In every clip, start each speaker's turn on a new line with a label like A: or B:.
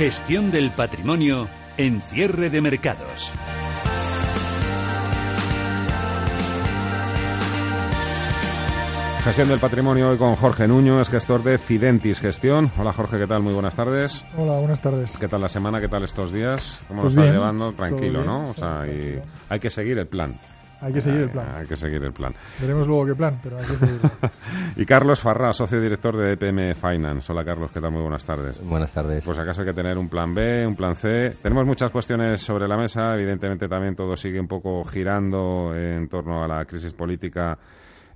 A: Gestión del patrimonio en cierre de mercados.
B: Gestión del patrimonio hoy con Jorge Nuño, es gestor de Fidentis Gestión. Hola Jorge, ¿qué tal? Muy buenas tardes.
C: Hola, buenas tardes.
B: ¿Qué tal la semana? ¿Qué tal estos días? ¿Cómo
C: Pues
B: lo estás
C: bien,
B: llevando? Tranquilo,
C: bien,
B: ¿no? O sea, y hay que seguir el plan.
C: Hay que seguir el plan.
B: Hay que seguir el plan.
C: Veremos luego qué plan, pero hay que seguirlo.
B: Y Carlos Farrá, socio director de EPM Finance. Hola Carlos, ¿qué tal? Muy buenas tardes.
D: Buenas tardes.
B: Pues acaso hay que tener un plan B, un plan C. Tenemos muchas cuestiones sobre la mesa. Evidentemente también todo sigue un poco girando en torno a la crisis política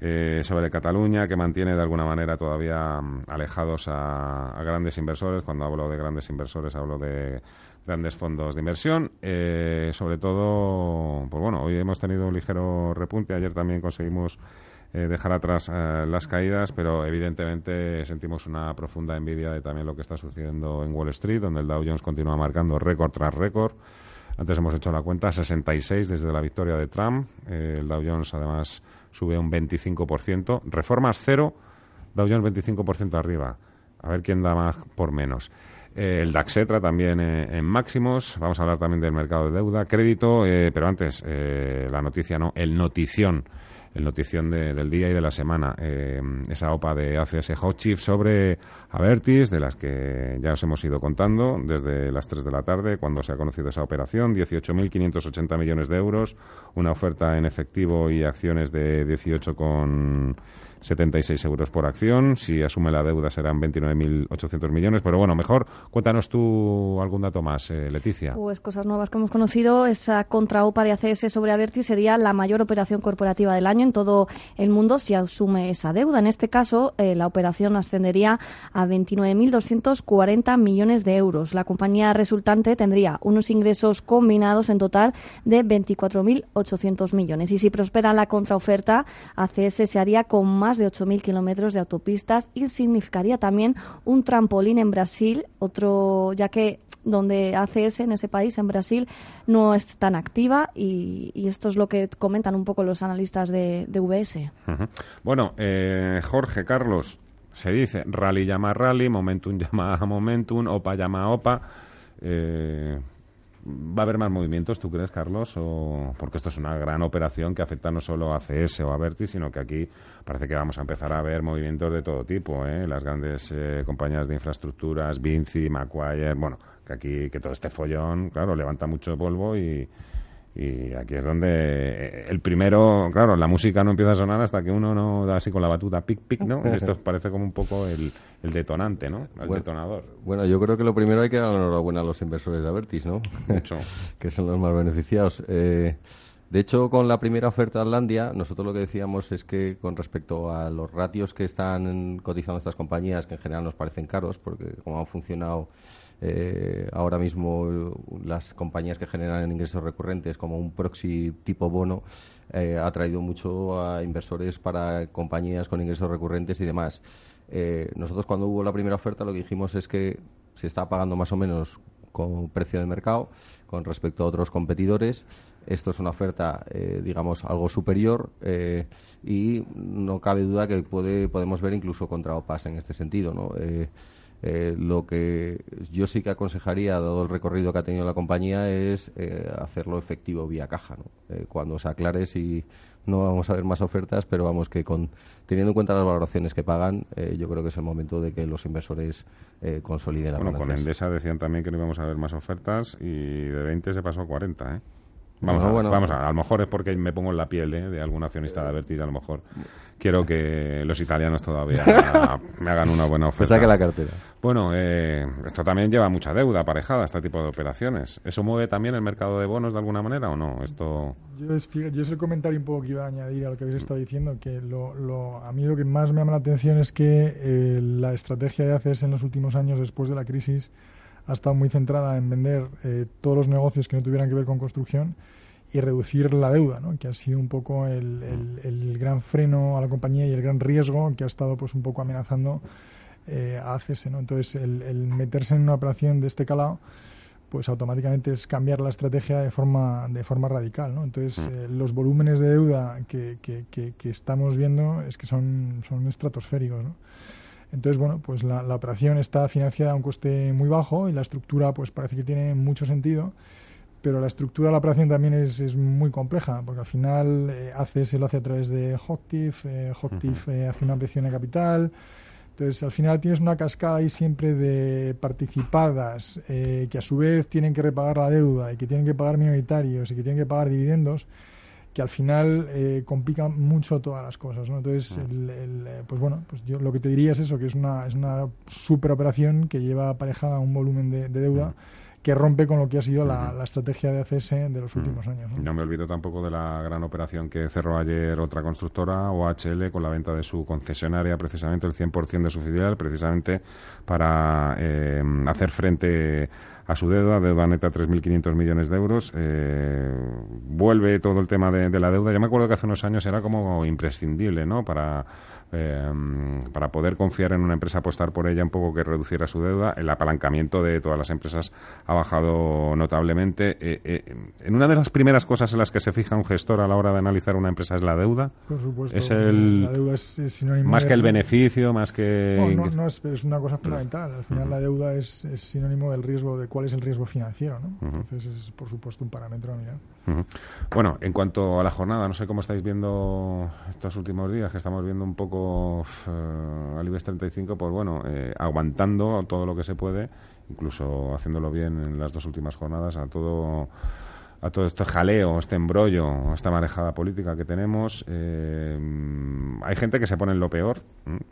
B: eh, sobre Cataluña, que mantiene de alguna manera todavía mm, alejados a, a grandes inversores. Cuando hablo de grandes inversores hablo de grandes fondos de inversión. Eh, sobre todo, pues bueno, hoy hemos tenido un ligero repunte. Ayer también conseguimos eh, dejar atrás eh, las caídas, pero evidentemente sentimos una profunda envidia de también lo que está sucediendo en Wall Street, donde el Dow Jones continúa marcando récord tras récord. Antes hemos hecho la cuenta, 66 desde la victoria de Trump. Eh, el Dow Jones además sube un 25%. Reformas cero, Dow Jones 25% arriba. A ver quién da más por menos. Eh, el DAXetra también eh, en máximos. Vamos a hablar también del mercado de deuda, crédito, eh, pero antes eh, la noticia no, el notición. El notición de- del día y de la semana. Eh, esa OPA de ACS Hot Chip sobre Avertis, de las que ya os hemos ido contando desde las 3 de la tarde, cuando se ha conocido esa operación. 18.580 millones de euros, una oferta en efectivo y acciones de 18,76 euros por acción. Si asume la deuda serán 29.800 millones. Pero bueno, mejor cuéntanos tú algún dato más, eh, Leticia.
E: Pues cosas nuevas que hemos conocido. Esa contraopa de ACS sobre Avertis sería la mayor operación corporativa del año en todo el mundo si asume esa deuda. En este caso, eh, la operación ascendería a 29.240 millones de euros. La compañía resultante tendría unos ingresos combinados en total de 24.800 millones. Y si prospera la contraoferta, ACS se haría con más de 8.000 kilómetros de autopistas y significaría también un trampolín en Brasil, otro ya que donde ACS en ese país, en Brasil, no es tan activa y, esto es lo que comentan un poco los analistas de, VS.
B: Bueno, eh, Jorge, Carlos, se dice rally llama rally, momentum llama momentum, opa llama opa. Eh, ¿Va a haber más movimientos, tú crees, Carlos? O, porque esto es una gran operación que afecta no solo a CS o a Verti, sino que aquí parece que vamos a empezar a ver movimientos de todo tipo. ¿eh? Las grandes eh, compañías de infraestructuras, Vinci, Macquarie, bueno, que aquí que todo este follón, claro, levanta mucho polvo y, y aquí es donde eh, el primero, claro, la música no empieza a sonar hasta que uno no da así con la batuta pic pic, ¿no? Esto parece como un poco el, el detonante, ¿no? El
D: Bueno.
B: detonador.
D: Bueno, yo creo que lo primero hay que dar la enhorabuena a los inversores de Avertis, ¿no?
B: Mucho.
D: que son los más beneficiados. Eh, de hecho, con la primera oferta de Atlantia, nosotros lo que decíamos es que con respecto a los ratios que están cotizando estas compañías, que en general nos parecen caros, porque como han funcionado eh, ahora mismo eh, las compañías que generan ingresos recurrentes como un proxy tipo bono, eh, ha traído mucho a inversores para compañías con ingresos recurrentes y demás. Eh, nosotros cuando hubo la primera oferta lo que dijimos es que se está pagando más o menos con precio de mercado con respecto a otros competidores. Esto es una oferta, eh, digamos, algo superior eh, y no cabe duda que puede, podemos ver incluso contra OPAS en este sentido. ¿no? Eh, eh, lo que yo sí que aconsejaría, dado el recorrido que ha tenido la compañía, es eh, hacerlo efectivo vía caja. ¿no? Eh, cuando se aclare si no vamos a ver más ofertas, pero vamos que con teniendo en cuenta las valoraciones que pagan, eh, yo creo que es el momento de que los inversores eh, consoliden las
B: Bueno, con. Endesa decían también que no íbamos a ver más ofertas y de 20 se pasó a 40, ¿eh? Vamos, a,
D: bueno.
B: vamos a, a lo mejor es porque me pongo en la piel ¿eh? de algún accionista de Avertis, a lo mejor quiero que los italianos todavía me hagan una buena
D: Pues
B: oferta.
D: saque la cartera.
B: Bueno, eh, esto también lleva mucha deuda aparejada, este tipo de operaciones. ¿Eso mueve también el mercado de bonos de alguna manera o no? Esto...
C: Yo es, fíjate, yo es el comentario un poco que iba a añadir a lo que habéis estado diciendo, que lo, lo- a mí lo que más me llama la atención es que eh, la estrategia de ACES en los últimos años, después de la crisis, ha estado muy centrada en vender eh, todos los negocios que no tuvieran que ver con construcción y reducir la deuda, ¿no? que ha sido un poco el, el- el gran freno a la compañía y el gran riesgo que ha estado pues un poco amenazando eh, a ACS. ¿no? Entonces, el, el meterse en una operación de este calado pues automáticamente es cambiar la estrategia de forma de forma radical, ¿no? Entonces eh, los volúmenes de deuda que, que, que- que estamos viendo es que son, son estratosféricos, ¿no? Entonces, bueno, pues la, la operación está financiada a un coste muy bajo y la estructura pues parece que tiene mucho sentido, pero la estructura de la operación también es, es muy compleja, porque al final eh, ACS lo hace a través de Hocktiff, eh, eh, hace una ampliación de capital, entonces, al final tienes una cascada ahí siempre de participadas eh, que a su vez tienen que repagar la deuda y que tienen que pagar minoritarios y que tienen que pagar dividendos que al final eh, complican mucho todas las cosas, ¿no? Entonces, el- el, eh, pues bueno, pues yo lo que te diría es eso, que es una, es una super operación que lleva aparejada un volumen de, de deuda que rompe con lo que ha sido la, la estrategia de ACS de los últimos años, ¿no?
B: No me olvido tampoco de la gran operación que cerró ayer otra constructora, OHL, con la venta de su concesionaria, precisamente el 100% de su filial, precisamente para eh, hacer frente a su deuda, deuda neta 3.500 millones de euros. Eh, vuelve todo el tema de, de la deuda. Yo me acuerdo que hace unos años era como imprescindible, ¿no? Para, eh, para poder confiar en una empresa, apostar por ella un poco que reduciera su deuda. El apalancamiento de todas las empresas ha bajado notablemente. Eh, eh, en una de las primeras cosas en las que se fija un gestor a la hora de analizar una empresa es la deuda.
C: Por supuesto,
B: Es el-
C: la deuda es, es sinónimo
B: Más
C: de-
B: que el beneficio, más que...
C: No, no, no, es, es una cosa fundamental. Al final la deuda es, es sinónimo del riesgo, de cuál es el riesgo financiero, ¿no? Entonces es, por supuesto, un parámetro a mirar.
B: Bueno, en cuanto a la jornada, no sé cómo estáis viendo estos últimos días, que estamos viendo un poco eh, al IBEX 35, pues bueno, eh, aguantando todo lo que se puede, incluso haciéndolo bien en las dos últimas jornadas, a todo a todo este jaleo, este embrollo, esta marejada política que tenemos. Eh, hay gente que se pone en lo peor,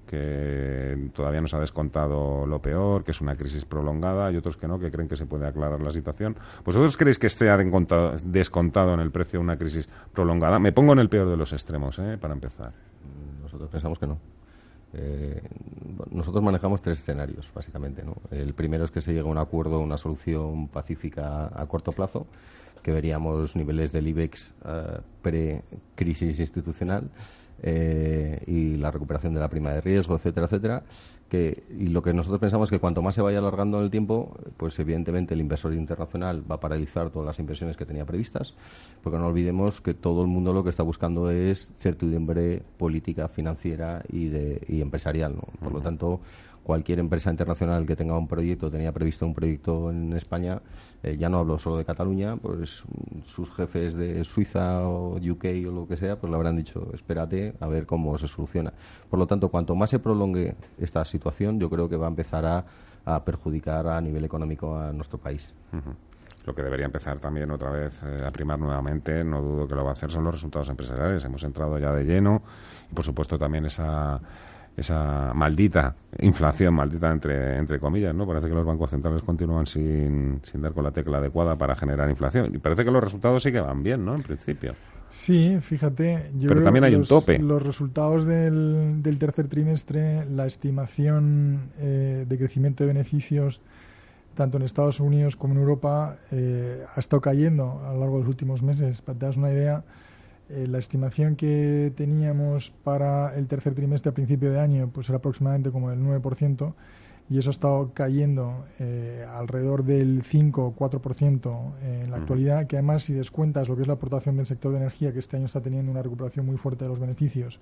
B: que todavía no se ha descontado lo peor, que es una crisis prolongada, y otros que no, que creen que se puede aclarar la situación. ¿Vosotros creéis que esté descontado en el precio una crisis prolongada? Me pongo en el peor de los extremos, ¿eh? para empezar.
D: Nosotros pensamos que no. Eh, nosotros manejamos tres escenarios, básicamente. ¿no? El primero es que se llegue a un acuerdo, una solución pacífica a corto plazo, que veríamos niveles del IBEX eh, pre-crisis institucional eh, y la recuperación de la prima de riesgo, etcétera, etcétera. Que, y lo que nosotros pensamos es que cuanto más se vaya alargando en el tiempo, pues evidentemente el inversor internacional va a paralizar todas las inversiones que tenía previstas, porque no olvidemos que todo el mundo lo que está buscando es certidumbre política, financiera y, de, y empresarial. ¿no? Por lo tanto, cualquier empresa internacional que tenga un proyecto, tenía previsto un proyecto en España, eh, ya no hablo solo de Cataluña, pues mm, sus jefes de Suiza o UK o lo que sea, pues le habrán dicho, espérate a ver cómo se soluciona. Por lo tanto, cuanto más se prolongue esta situación, yo creo que va a empezar a, a perjudicar a nivel económico a nuestro país.
B: Lo que debería empezar también otra vez eh, a primar nuevamente, no dudo que lo va a hacer, son los resultados empresariales. Hemos entrado ya de lleno y, por supuesto, también esa esa maldita inflación, maldita entre, entre comillas, ¿no? Parece que los bancos centrales continúan sin, sin dar con la tecla adecuada para generar inflación. Y parece que los resultados sí que van bien, ¿no? En principio.
C: Sí, fíjate. Yo
B: Pero
C: creo
B: también
C: que
B: hay un
C: los-
B: tope.
C: Los resultados del, del tercer trimestre, la estimación eh, de crecimiento de beneficios, tanto en Estados Unidos como en Europa, eh, ha estado cayendo a lo largo de los últimos meses. Para que te das una idea, eh, la estimación que teníamos para el tercer trimestre a principio de año pues era aproximadamente como del 9% y eso ha estado cayendo eh, alrededor del 5 o 4% en la actualidad, que además si descuentas lo que es la aportación del sector de energía, que este año está teniendo una recuperación muy fuerte de los beneficios,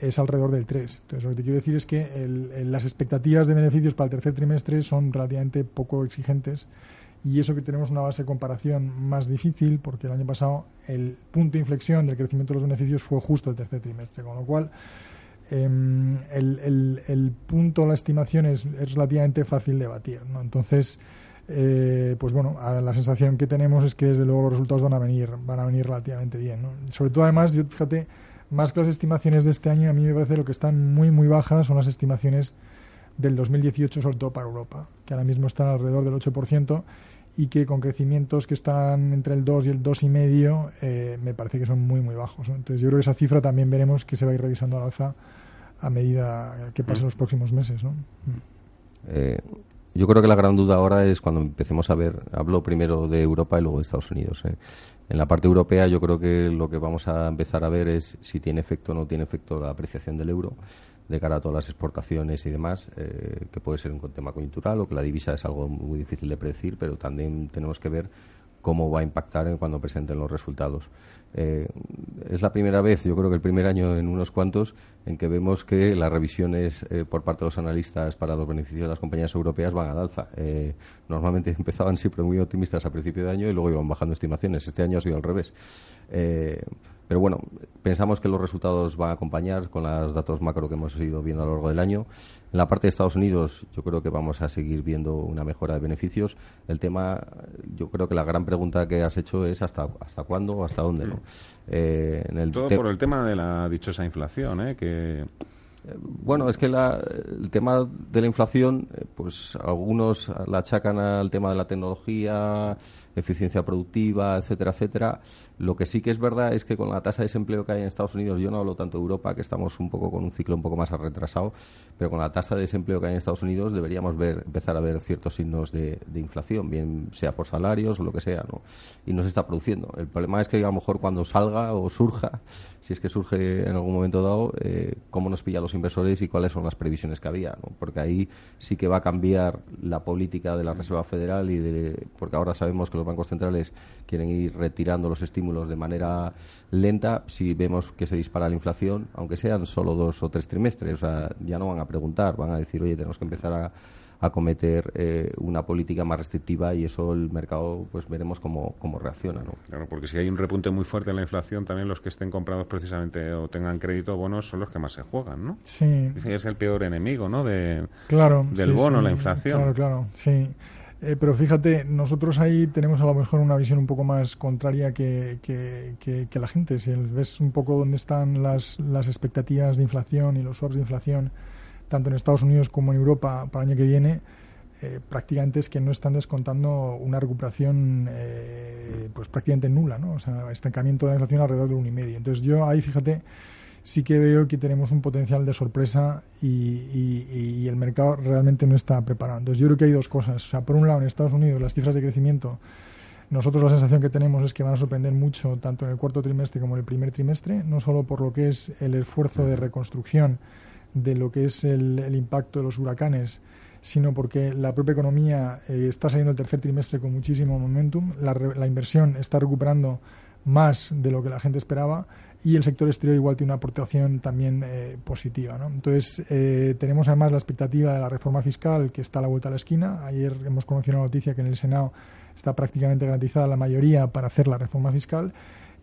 C: es alrededor del 3. Entonces, lo que te quiero decir es que el- el- las expectativas de beneficios para el tercer trimestre son relativamente poco exigentes y eso que tenemos una base de comparación más difícil, porque el año pasado el punto de inflexión del crecimiento de los beneficios fue justo el tercer trimestre, con lo cual em, el, el- el punto, la estimación es, es relativamente fácil de batir. ¿no? Entonces, eh, pues bueno, la sensación que tenemos es que desde luego los resultados van a venir, van a venir relativamente bien. Sobre todo además, yo fíjate, más que las estimaciones de este año, a mí me parece lo que están muy muy bajas son las estimaciones del 2018, sobre todo para Europa, que ahora mismo están alrededor del 8% y que con crecimientos que están entre el 2 y el 2,5 eh, me parece que son muy muy bajos. Entonces yo creo que esa cifra también veremos que se va a ir revisando al alza a medida que pasen los próximos meses. ¿no?
D: Eh, yo creo que la gran duda ahora es cuando empecemos a ver, hablo primero de Europa y luego de Estados Unidos. ¿eh? En la parte europea yo creo que lo que vamos a empezar a ver es si tiene efecto o no tiene efecto la apreciación del euro de cara a todas las exportaciones y demás, eh, que puede ser un tema coyuntural o que la divisa es algo muy difícil de predecir, pero también tenemos que ver cómo va a impactar cuando presenten los resultados. Eh, es la primera vez, yo creo que el primer año en unos cuantos, en que vemos que las revisiones eh, por parte de los analistas para los beneficios de las compañías europeas van al alza. Normalmente empezaban siempre muy optimistas a principio de año y luego iban bajando estimaciones. Este año ha sido al revés. Pero bueno, pensamos que los resultados van a acompañar con los datos macro que hemos ido viendo a lo largo del año. En la parte de Estados Unidos, yo creo que vamos a seguir viendo una mejora de beneficios. El tema, yo creo que la gran pregunta que has hecho es hasta hasta cuándo hasta dónde, ¿no?
B: Eh, en el Todo por el tema de la dichosa inflación, ¿eh? Que
D: bueno, es que el tema de la inflación, eh, pues algunos la achacan al tema de la tecnología, eficiencia productiva, etcétera, etcétera. Lo que sí que es verdad es que con la tasa de desempleo que hay en Estados Unidos, yo no hablo tanto de Europa, que estamos un poco con un ciclo un poco más retrasado, pero con la tasa de desempleo que hay en Estados Unidos deberíamos ver, empezar a ver ciertos signos de, inflación, bien sea por salarios o lo que sea, ¿no? Y no se está produciendo. El problema es que a lo mejor cuando salga o surja, si es que surge en algún momento dado, eh, cómo nos pilla los inversores y cuáles son las previsiones que había, ¿no? Porque ahí sí que va a cambiar la política de la Reserva Federal y de, porque ahora sabemos que los bancos centrales quieren ir retirando los estímulos de manera lenta. Si vemos que se dispara la inflación, aunque sean solo dos o tres trimestres, o sea, ya no van a preguntar, van a decir, oye, tenemos que empezar a acometer eh, una política más restrictiva y eso el mercado pues veremos cómo, cómo reacciona. ¿no?
B: Claro, porque si hay un repunte muy fuerte en la inflación, también los que estén comprados precisamente o tengan crédito bonos son los que más se juegan, ¿no?
C: Sí.
B: es el peor enemigo, ¿no? De,
C: claro,
B: del bono, la inflación.
C: Claro, claro, sí. Eh, pero fíjate, nosotros ahí tenemos a lo mejor una visión un poco más contraria que, que, la gente. Si ves un poco dónde están las, las expectativas de inflación y los swaps de inflación, tanto en Estados Unidos como en Europa para el año que viene, eh, prácticamente es que no están descontando una recuperación eh, pues prácticamente nula, ¿no? O sea, estancamiento de la inflación alrededor del 1,5. Entonces yo ahí, fíjate, sí que veo que tenemos un potencial de sorpresa y, el mercado realmente no está preparado. Entonces yo creo que hay dos cosas. O sea, por un lado, en Estados Unidos las cifras de crecimiento, nosotros la sensación que tenemos es que van a sorprender mucho tanto en el cuarto trimestre como en el primer trimestre, no solo por lo que es el esfuerzo de reconstrucción de lo que es el, impacto de los huracanes, sino porque la propia economía eh, está saliendo el tercer trimestre con muchísimo momentum, la, la inversión está recuperando más de lo que la gente esperaba y el sector exterior igual tiene una aportación también eh, positiva. ¿no? Entonces, eh, tenemos además la expectativa de la reforma fiscal que está a la vuelta de la esquina. Ayer hemos conocido una noticia que en el Senado está prácticamente garantizada la mayoría para hacer la reforma fiscal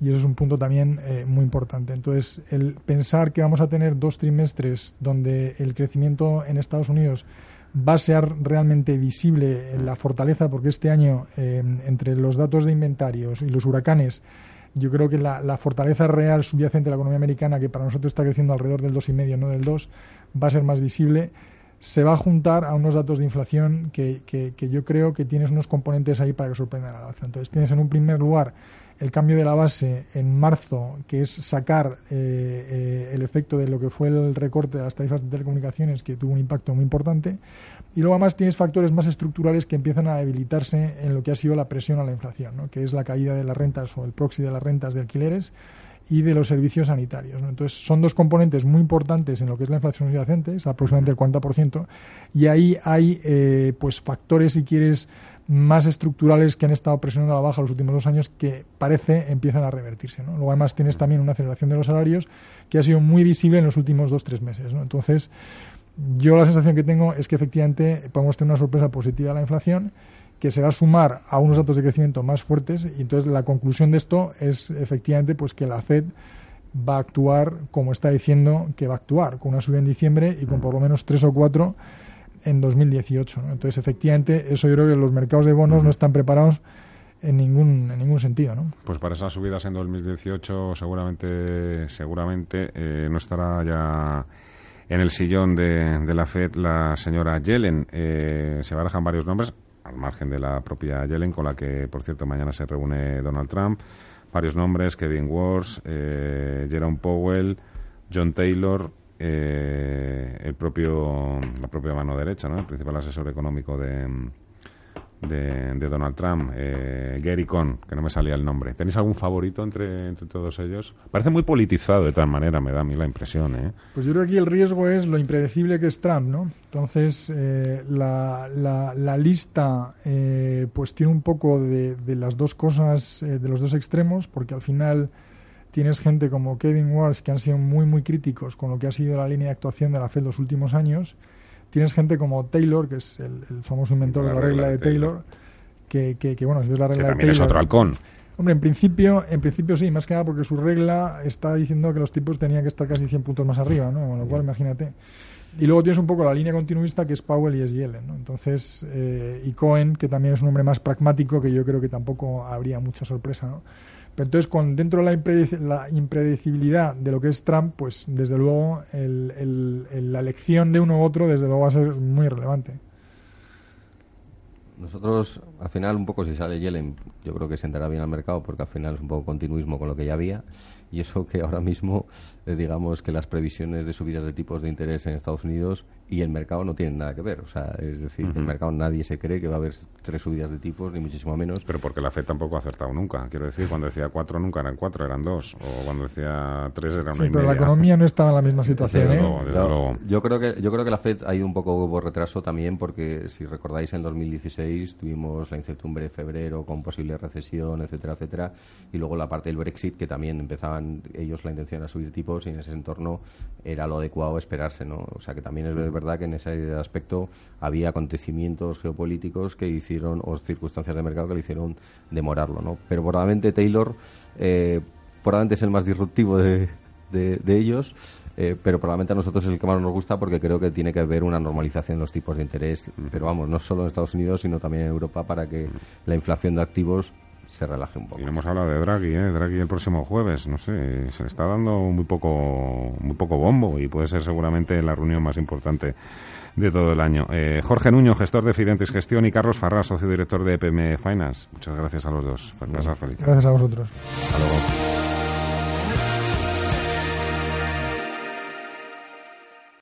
C: y eso es un punto también eh, muy importante. Entonces, el pensar que vamos a tener dos trimestres donde el crecimiento en Estados Unidos va a ser realmente visible en la fortaleza, porque este año, entre los datos de inventarios y los huracanes, yo creo que la, fortaleza real subyacente de la economía americana, que para nosotros está creciendo alrededor del 2,5, no del 2, va a ser más visible. Se va a juntar a unos datos de inflación que, que, yo creo que tienes unos componentes ahí para que sorprendan la alza. Entonces, tienes en un primer lugar el cambio de la base en marzo, que es sacar eh, eh, el efecto de lo que fue el recorte de las tarifas de telecomunicaciones, que tuvo un impacto muy importante. Y luego además tienes factores más estructurales que empiezan a debilitarse en lo que ha sido la presión a la inflación, ¿no? que es la caída de las rentas o el proxy de las rentas de alquileres y de los servicios sanitarios. Entonces, son dos componentes muy importantes en lo que es la inflación subyacente, es aproximadamente el 40%, y ahí hay eh, pues factores, si quieres, más estructurales que han estado presionando a la baja los últimos dos años que parece empiezan a revertirse. Luego además tienes también una aceleración de los salarios que ha sido muy visible en los últimos dos tres meses. Entonces, yo la sensación que tengo es que efectivamente podemos tener una sorpresa positiva a la inflación que se va a sumar a unos datos de crecimiento más fuertes y entonces la conclusión de esto es efectivamente pues que la Fed va a actuar como está diciendo que va a actuar, con una subida en diciembre y con por lo menos tres o cuatro en 2018. Entonces, efectivamente, eso yo creo que los mercados de bonos no están preparados en ningún, en ningún sentido. ¿no?
B: Pues para esas subidas en 2018 seguramente, seguramente eh, no estará ya en el sillón de, de la FED la señora Yellen. Eh, se barajan varios nombres, al margen de la propia Yellen, con la que, por cierto, mañana se reúne Donald Trump. Varios nombres, Kevin Wars, eh, Jerome Powell, John Taylor, eh, el propio, la propia mano derecha, ¿no? el principal asesor económico de, de, Donald Trump, eh, Gary Cohn, que no me salía el nombre. ¿Tenéis algún favorito entre, entre todos ellos? Parece muy politizado de tal manera, me da a mí la impresión. ¿eh?
C: Pues yo creo que aquí el riesgo es lo impredecible que es Trump, ¿no? Entonces, eh, la, la, lista eh, pues tiene un poco de, de las dos cosas, eh, de los dos extremos, porque al final tienes gente como Kevin Walsh que han sido muy, muy críticos con lo que ha sido la línea de actuación de la FED los últimos años Tienes gente como Taylor, que es el, famoso inventor de la regla de Taylor, que, que, bueno, si ves la regla
B: que
C: también
B: es otro halcón.
C: Hombre, en principio, en principio sí, más que nada porque su regla está diciendo que los tipos tenían que estar casi 100 puntos más arriba, ¿no? Con lo cual, imagínate. Y luego tienes un poco la línea continuista que es Powell y es Yellen, ¿no? Entonces, eh, y Cohen, que también es un hombre más pragmático, que yo creo que tampoco habría mucha sorpresa, ¿no? entonces, con, dentro de la, impredecibilidad de lo que es Trump, pues desde luego la elección de uno u otro, desde luego va a ser muy relevante.
D: Nosotros, al final, un poco si sale Yellen, yo creo que sentará bien al mercado porque al final es un poco continuismo con lo que ya había y eso que ahora mismo, eh, digamos que las previsiones de subidas de tipos de interés en Estados Unidos y el mercado no tienen nada que ver. O sea, es decir, el mercado nadie se cree que va a haber tres subidas de tipos, ni muchísimo menos.
B: Pero porque la FED tampoco ha acertado nunca. Quiero decir, cuando decía cuatro nunca eran cuatro, eran dos. O cuando decía tres eran una
C: sí, pero la economía no estaba en la misma situación.
D: ¿eh? Yo, creo que, yo creo que la FED ha ido un poco por retraso también porque, si recordáis, en 2016 tuvimos la incertidumbre de febrero con posible recesión, etcétera, etcétera. Y luego la parte del Brexit, que también empezaban ellos la intención era subir tipos y en ese entorno era lo adecuado esperarse, ¿no? O sea que también es verdad que en ese aspecto había acontecimientos geopolíticos que hicieron, o circunstancias de mercado que le hicieron demorarlo, ¿no? Pero probablemente Taylor, eh, probablemente es el más disruptivo de, de, ellos, eh, pero probablemente a nosotros es el que más nos gusta porque creo que tiene que haber una normalización en los tipos de interés, pero vamos, no solo en Estados Unidos, sino también en Europa para que la inflación de activos se relaje un poco.
B: Y no hemos hablado de Draghi, ¿eh? Draghi el próximo jueves, no sé, se le está dando muy poco, muy poco bombo y puede ser seguramente la reunión más importante de todo el año. Eh, Jorge Nuño, gestor de Fidentes Gestión, y Carlos Farrás, socio director de EPM Finance. Muchas gracias a los dos.
C: Gracias a vosotros.
D: Hasta luego.